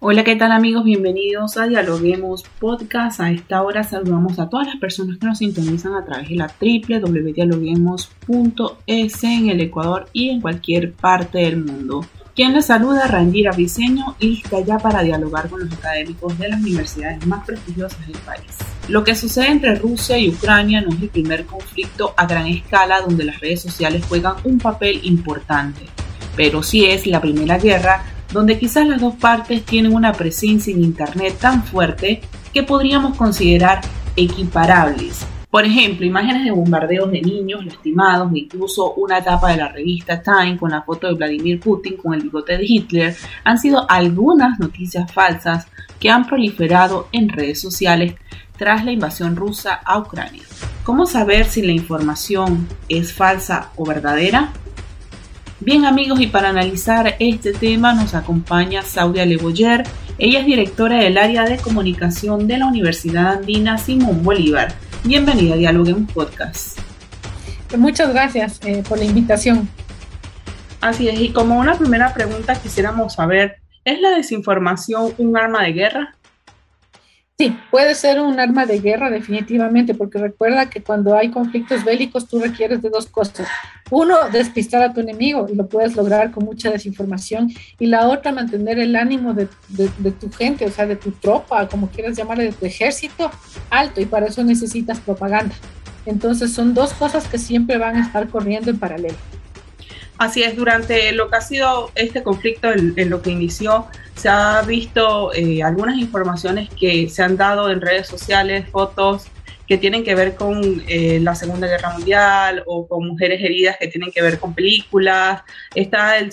Hola, ¿qué tal amigos? Bienvenidos a Dialoguemos Podcast. A esta hora saludamos a todas las personas que nos sintonizan a través de la www.dialoguemos.es en el Ecuador y en cualquier parte del mundo. Quien les saluda, Rangira Viseño, lista ya para dialogar con los académicos de las universidades más prestigiosas del país. Lo que sucede entre Rusia y Ucrania no es el primer conflicto a gran escala donde las redes sociales juegan un papel importante, pero sí es la primera guerra donde quizás las dos partes tienen una presencia en Internet tan fuerte que podríamos considerar equiparables. Por ejemplo, imágenes de bombardeos de niños lastimados, incluso una etapa de la revista Time con la foto de Vladimir Putin con el bigote de Hitler, han sido algunas noticias falsas que han proliferado en redes sociales tras la invasión rusa a Ucrania. ¿Cómo saber si la información es falsa o verdadera? Bien amigos, y para analizar este tema nos acompaña Saudia Leboyer. Ella es directora del área de comunicación de la Universidad Andina Simón Bolívar. Bienvenida a Dialoguemos Podcast. Muchas gracias eh, por la invitación. Así es, y como una primera pregunta quisiéramos saber, ¿es la desinformación un arma de guerra? Sí, puede ser un arma de guerra definitivamente, porque recuerda que cuando hay conflictos bélicos tú requieres de dos cosas. Uno, despistar a tu enemigo y lo puedes lograr con mucha desinformación. Y la otra, mantener el ánimo de, tu gente, o sea, de tu tropa, como quieras llamarle, de tu ejército, alto. Y para eso necesitas propaganda. Entonces son dos cosas que siempre van a estar corriendo en paralelo. Así es, durante lo que ha sido este conflicto, en, lo que inició, se ha visto eh, algunas informaciones que se han dado en redes sociales, fotos que tienen que ver con eh, la Segunda Guerra Mundial o con mujeres heridas que tienen que ver con películas. Está el,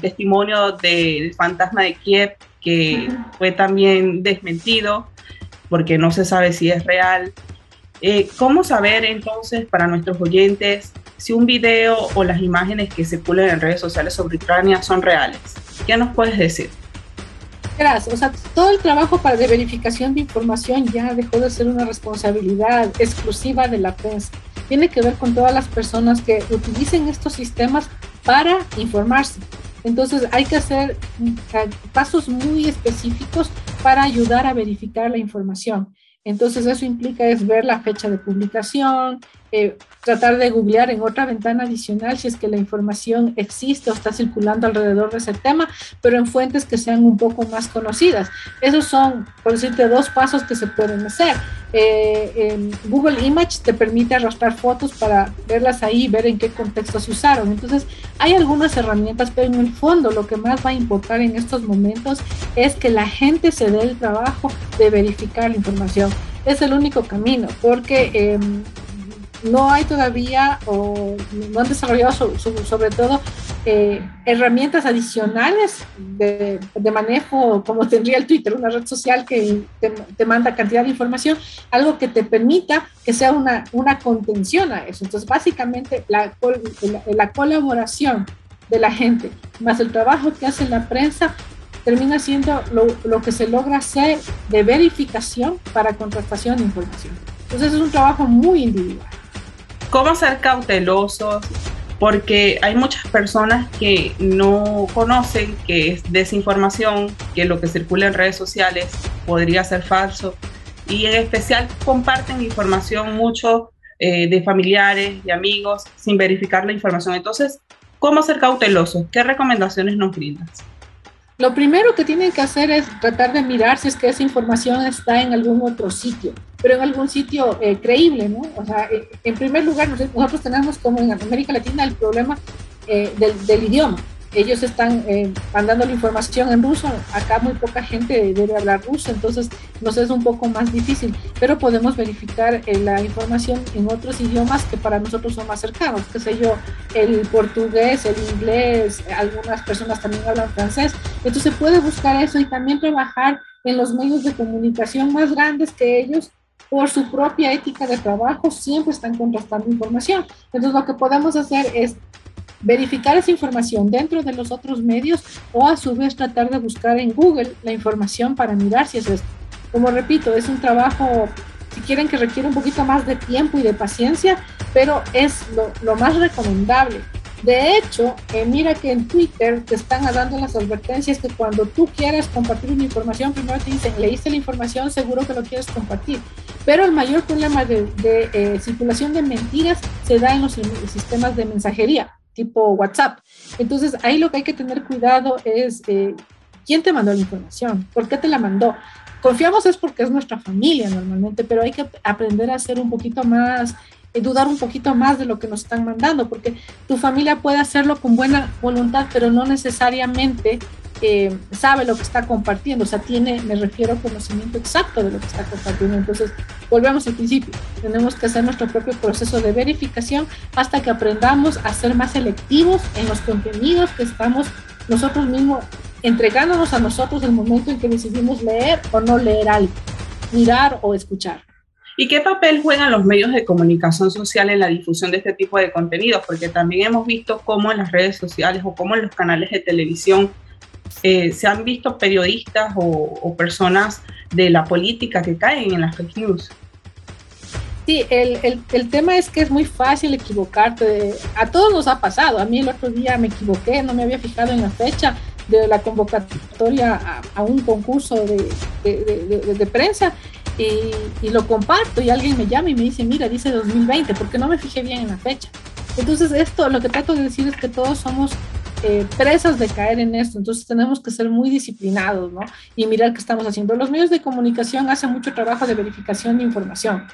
testimonio del fantasma de Kiev que fue también desmentido porque no se sabe si es real. Eh, ¿Cómo saber entonces para nuestros oyentes si un video o las imágenes que circulan en redes sociales sobre Ucrania son reales. ¿Qué nos puedes decir? Gracias. O sea, todo el trabajo para de verificación de información ya dejó de ser una responsabilidad exclusiva de la prensa. Tiene que ver con todas las personas que utilicen estos sistemas para informarse. Entonces hay que hacer mm, pasos muy específicos para ayudar a verificar la información. Entonces eso implica es ver la fecha de publicación, eh, tratar de googlear en otra ventana adicional si es que la información existe o está circulando alrededor de ese tema, pero en fuentes que sean un poco más conocidas. Esos son, por decirte, dos pasos que se pueden hacer. Eh, Google Image te permite arrastrar fotos para verlas ahí, ver en qué contexto se usaron. Entonces, hay algunas herramientas, pero en el fondo lo que más va a importar en estos momentos es que la gente se dé el trabajo de verificar la información. Es el único camino, porque em, no hay todavía o no han desarrollado sobre todo eh, herramientas adicionales de, manejo como tendría el Twitter, una red social que te, manda cantidad de información, algo que te permita que sea una, una contención a eso. Entonces, básicamente, la, la, colaboración de la gente más el trabajo que hace la prensa termina siendo lo, que se logra hacer de verificación para contrastación de información. Entonces, es un trabajo muy individual cómo ser cautelosos, porque hay muchas personas que no conocen que es desinformación, que lo que circula en redes sociales podría ser falso, y en especial comparten información mucho eh, de familiares, y amigos, sin verificar la información. Entonces, ¿cómo ser cautelosos? ¿Qué recomendaciones nos brindas? Lo primero que tienen que hacer es tratar de mirar si es que esa información está en algún otro sitio, pero en algún sitio eh, creíble, ¿no? O sea, en primer lugar, nosotros tenemos como en América Latina el problema eh, del, idioma. Ellos están eh, mandando la información en ruso, acá muy poca gente debe hablar ruso, entonces nos es un poco más difícil, pero podemos verificar eh, la información en otros idiomas que para nosotros son más cercanos, qué sé yo, el portugués, el inglés, algunas personas también hablan francés, entonces puede buscar eso y también trabajar en los medios de comunicación más grandes que ellos por su propia ética de trabajo. Siempre están contrastando información. Entonces lo que podemos hacer es verificar esa información dentro de los otros medios o a su vez tratar de buscar en Google la información para mirar si es esto. Como repito, es un trabajo, si quieren, que requiere un poquito más de tiempo y de paciencia, pero es lo, más recomendable. De hecho, eh, mira que en Twitter te están dando las advertencias que cuando tú quieras compartir una información, primero te dicen, leíste la información, seguro que lo quieres compartir. Pero el mayor problema de, eh, circulación de mentiras se da en los sistemas de mensajería tipo WhatsApp. Entonces, ahí lo que hay que tener cuidado es eh, quién te mandó la información, por qué te la mandó. Confiamos es porque es nuestra familia normalmente, pero hay que aprender a ser un poquito más, eh, dudar un poquito más de lo que nos están mandando, porque tu familia puede hacerlo con buena voluntad, pero no necesariamente eh, sabe lo que está compartiendo, o sea, tiene, me refiero, conocimiento exacto de lo que está compartiendo. Entonces, volvemos al principio, tenemos que hacer nuestro propio proceso de verificación hasta que aprendamos a ser más selectivos en los contenidos que estamos nosotros mismos entregándonos a nosotros el momento en que decidimos leer o no leer algo, mirar o escuchar. ¿Y qué papel juegan los medios de comunicación social en la difusión de este tipo de contenidos? Porque también hemos visto cómo en las redes sociales o cómo en los canales de televisión eh, se han visto periodistas o, personas de la política que caen en las fake news. Sí, el, el, el, tema es que es muy fácil equivocarte. A todos nos ha pasado. A mí el otro día me equivoqué, no me había fijado en la fecha de la convocatoria a, un concurso de, de, prensa y, y, lo comparto y alguien me llama y me dice, mira, dice 2020, porque no me fijé bien en la fecha. Entonces esto, lo que trato de decir es que todos somos eh, presas de caer en esto, entonces tenemos que ser muy disciplinados, ¿no? Y mirar qué estamos haciendo. Los medios de comunicación hacen mucho trabajo de verificación de información.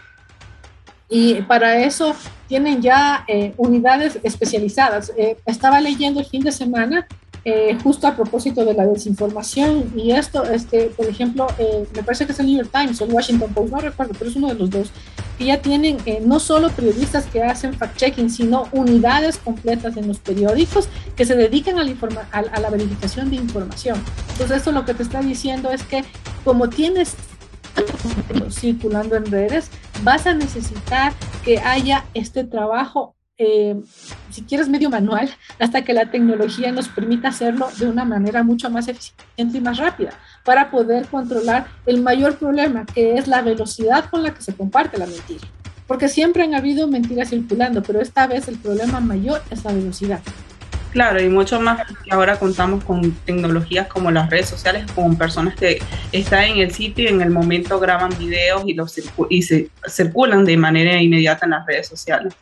Y para eso tienen ya eh, unidades especializadas. Eh, estaba leyendo el fin de semana eh, justo a propósito de la desinformación y esto, este, por ejemplo, eh, me parece que es el New York Times o el Washington Post, no recuerdo, pero es uno de los dos, que ya tienen eh, no solo periodistas que hacen fact-checking, sino unidades completas en los periódicos que se dedican a la, a, la verificación de información. Entonces, esto lo que te está diciendo es que como tienes circulando en redes, vas a necesitar que haya este trabajo eh, si quieres, medio manual, hasta que la tecnología nos permita hacerlo de una manera mucho más eficiente y más rápida, para poder controlar el mayor problema, que es la velocidad con la que se comparte la mentira. Porque siempre han habido mentiras circulando, pero esta vez el problema mayor es la velocidad. Claro, y mucho más que ahora contamos con tecnologías como las redes sociales, con personas que están en el sitio y en el momento graban videos y, los y se circulan de manera inmediata en las redes sociales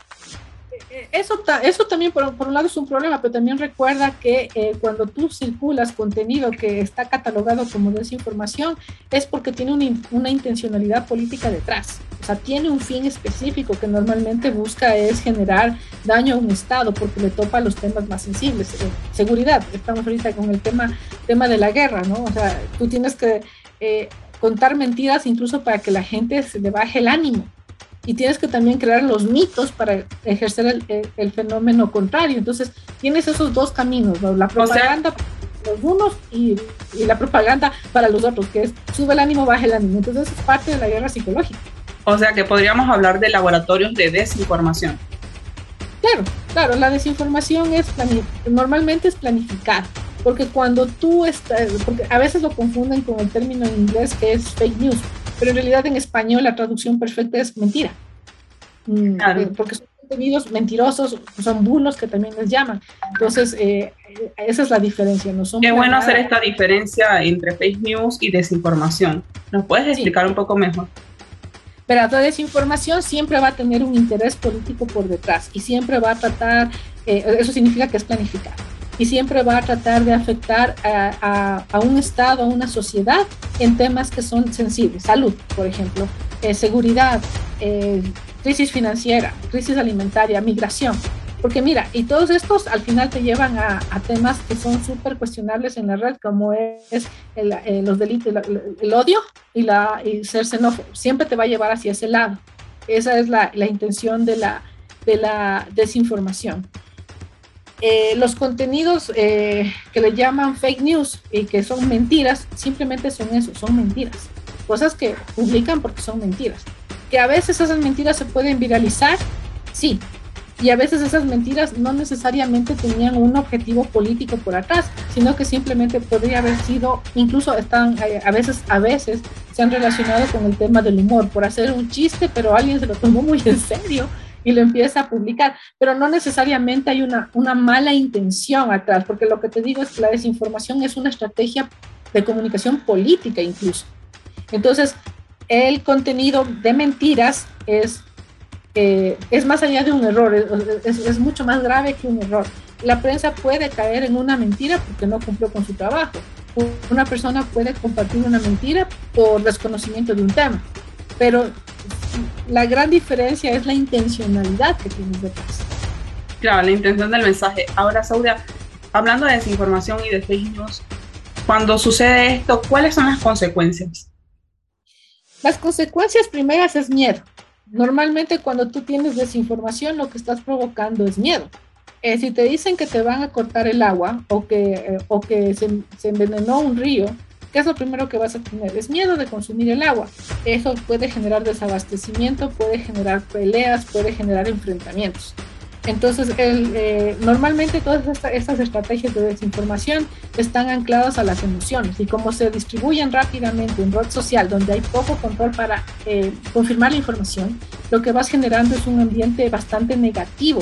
eso, eso también por, un lado es un problema, pero también recuerda que eh, cuando tú circulas contenido que está catalogado como desinformación es porque tiene una, una, intencionalidad política detrás. O sea, tiene un fin específico que normalmente busca es generar daño a un Estado porque le topa los temas más sensibles. Eh, seguridad, estamos ahorita con el tema, tema de la guerra, ¿no? O sea, tú tienes que eh, contar mentiras incluso para que la gente se le baje el ánimo y tienes que también crear los mitos para ejercer el, el, fenómeno contrario. Entonces, tienes esos dos caminos, la propaganda para los unos y, y, la propaganda para los otros, que es sube el ánimo, baja el ánimo. Entonces, es parte de la guerra psicológica. O sea, que podríamos hablar de laboratorios de desinformación. Claro, claro, la desinformación es normalmente es planificar, porque cuando tú estás, porque a veces lo confunden con el término en inglés que es fake news, pero en realidad en español la traducción perfecta es mentira. Mm, eh, porque son contenidos mentirosos, son bulos que también les llaman. Entonces, eh, esa es la diferencia. No Qué bueno hacer esta diferencia entre fake news y desinformación. ¿Nos puedes explicar un poco mejor? Pero la desinformación siempre va a tener un interés político por detrás y siempre va a tratar, eh, eso significa que es planificado y siempre va a tratar de afectar a, un Estado, a una sociedad en temas que son sensibles, salud, por ejemplo, eh, seguridad, eh, crisis financiera, crisis alimentaria, migración. Porque mira, y todos estos al final te llevan a, temas que son súper cuestionables en la red, como es el, eh, los delitos, el, odio y, la, y ser xenófobo. Siempre te va a llevar hacia ese lado. Esa es la, la intención de la, de la desinformación. Eh, los contenidos eh, que le llaman fake news y que son mentiras, simplemente son eso, son mentiras. Cosas que publican porque son mentiras. Que a veces esas mentiras se pueden viralizar, sí, y a veces esas mentiras no necesariamente tenían un objetivo político por atrás, sino que simplemente podría haber sido, incluso están, eh, a veces, a veces se han relacionado con el tema del humor, por hacer un chiste, pero alguien se lo tomó muy en serio y lo empieza a publicar, pero no necesariamente hay una, una mala intención atrás, porque lo que te digo es que la desinformación es una estrategia de comunicación política incluso. Entonces, el contenido de mentiras es eh, es más allá de un error, es, mucho más grave que un error. La prensa puede caer en una mentira porque no cumplió con su trabajo. Una persona puede compartir una mentira por desconocimiento de un tema, pero la gran diferencia es la intencionalidad que tienes detrás. Claro, la intención del mensaje. Ahora, Saudia, hablando de desinformación y de fake news, cuando sucede esto, ¿cuáles son las consecuencias? Las consecuencias primeras es miedo Normalmente cuando tú tienes desinformación lo que estás provocando es miedo. Eh, si te dicen que te van a cortar el agua o que, eh, o que se, se, envenenó un río, ¿qué es lo primero que vas a tener? Es miedo de consumir el agua. Eso puede generar desabastecimiento, puede generar peleas, puede generar enfrentamientos. Entonces, eh, normalmente todas estas estrategias de desinformación están ancladas a las emociones y como se distribuyen rápidamente en red social donde hay poco control para eh, confirmar la información, lo que vas generando es un ambiente bastante negativo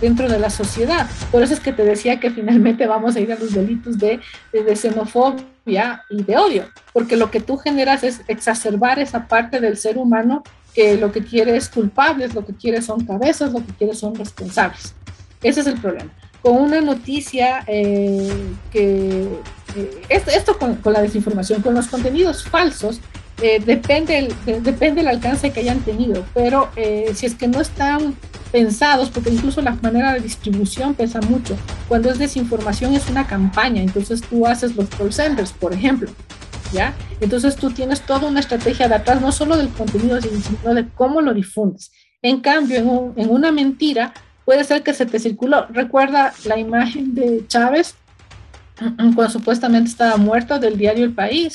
dentro de la sociedad. Por eso es que te decía que finalmente vamos a ir a los delitos de, de, xenofobia y de odio, porque lo que tú generas es exacerbar esa parte del ser humano que lo que quiere es culpables, lo que quiere son cabezas, lo que quiere son responsables. Ese es el problema. Con una noticia eh, que, eh, esto, con, la desinformación, con los contenidos falsos, eh, depende, el, depende el alcance que hayan tenido, pero si es que no están pensados, porque incluso la manera de distribución pesa mucho. Cuando es desinformación es una campaña, entonces tú haces los call centers, por ejemplo, ¿ya? Entonces tú tienes toda una estrategia de atrás, no solo del contenido, sino de cómo lo difundes. En cambio, en, una mentira puede ser que se te circuló. Recuerda la imagen de Chávez cuando supuestamente estaba muerto del diario El País.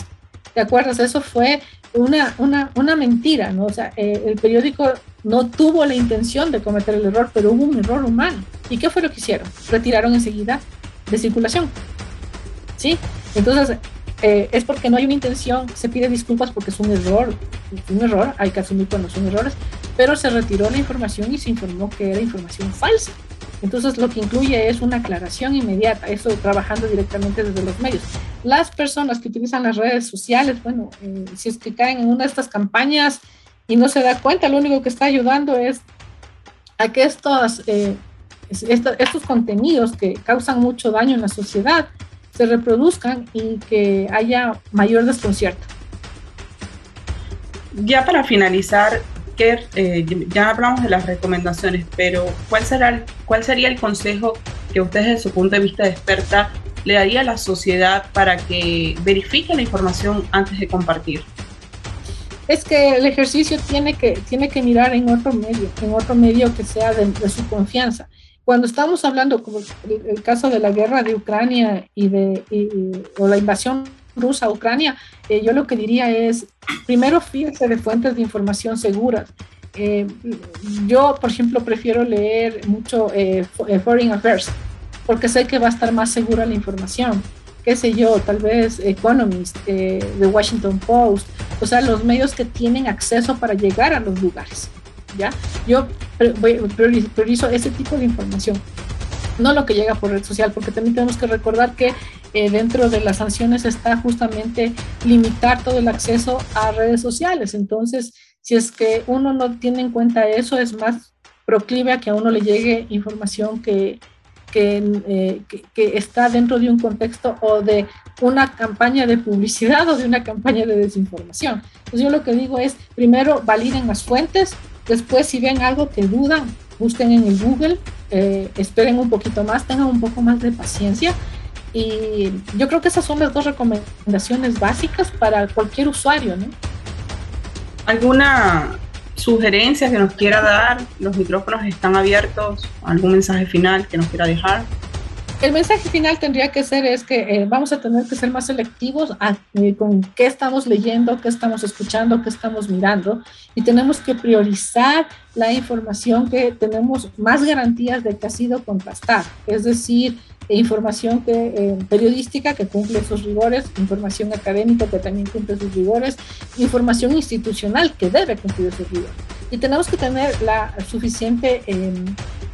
¿Te acuerdas? Eso fue una, una, una mentira, ¿no? O sea, eh, el periódico no tuvo la intención de cometer el error, pero hubo un error humano. ¿Y qué fue lo que hicieron? Retiraron enseguida de circulación. ¿Sí? Entonces, eh, es porque no hay una intención, se pide disculpas porque es un error, un error, hay que asumir cuando son errores, pero se retiró la información y se informó que era información falsa. Entonces lo que incluye es una aclaración inmediata, eso trabajando directamente desde los medios. Las personas que utilizan las redes sociales, bueno, eh, si es que caen en una de estas campañas y no se da cuenta, lo único que está ayudando es a que estos, eh, estos contenidos que causan mucho daño en la sociedad se reproduzcan y que haya mayor desconcierto. Ya para finalizar, eh, ya hablamos de las recomendaciones, pero ¿cuál, será ¿cuál sería el consejo que usted desde su punto de vista de experta le daría a la sociedad para que verifique la información antes de compartir? Es que el ejercicio tiene que, tiene que mirar en otro medio, en otro medio que sea de su confianza cuando estamos hablando, como el, caso de la guerra de Ucrania y de o la invasión rusa a Ucrania, eh, yo lo que diría es, primero fíjese de fuentes de información seguras. Eh, yo, por ejemplo, prefiero leer mucho eh, Foreign Affairs, porque sé que va a estar más segura la información. Qué sé yo, tal vez Economist, The Washington Post, o sea, los medios que tienen acceso para llegar a los lugares. ¿ya? Yo priorizo ese tipo de información, no lo que llega por red social, porque también tenemos que recordar que eh, dentro de las sanciones está justamente limitar todo el acceso a redes sociales. Entonces, si es que uno no tiene en cuenta eso, es más proclive a que a uno le llegue información que, eh, que, que, está dentro de un contexto o de una campaña de publicidad o de una campaña de desinformación. Entonces yo lo que digo es, primero validen las fuentes, Después, si ven algo que dudan, busquen en el Google, eh, esperen un poquito más, tengan un poco más de paciencia. Y yo creo que esas son las dos recomendaciones básicas para cualquier usuario, ¿no? ¿Alguna sugerencia que nos quiera dar? Los micrófonos están abiertos. ¿Algún mensaje final que nos quiera dejar? El mensaje final tendría que ser es que eh, vamos a tener que ser más selectivos eh, con qué estamos leyendo, qué estamos escuchando, qué estamos mirando y tenemos que priorizar la información que tenemos más garantías de que ha sido contrastada, es decir, información que, eh, periodística que cumple sus rigores, información académica que también cumple sus rigores, información institucional que debe cumplir sus rigores. Y tenemos que tener la suficiente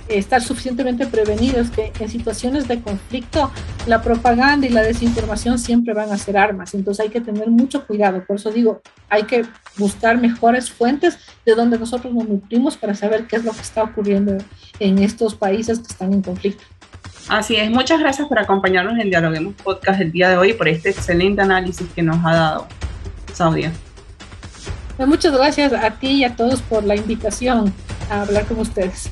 estar suficientemente prevenidos que en situaciones de conflicto la propaganda y la desinformación siempre van a ser armas. Entonces hay que tener mucho cuidado. Por eso digo, hay que buscar mejores fuentes de donde nosotros nos nutrimos para saber qué es lo que está ocurriendo en estos países que están en conflicto. Así es, muchas gracias por acompañarnos en Dialoguemos Podcast el día de hoy y por este excelente análisis que nos ha dado Saudia. Muchas gracias a ti y a todos por la invitación a hablar con ustedes.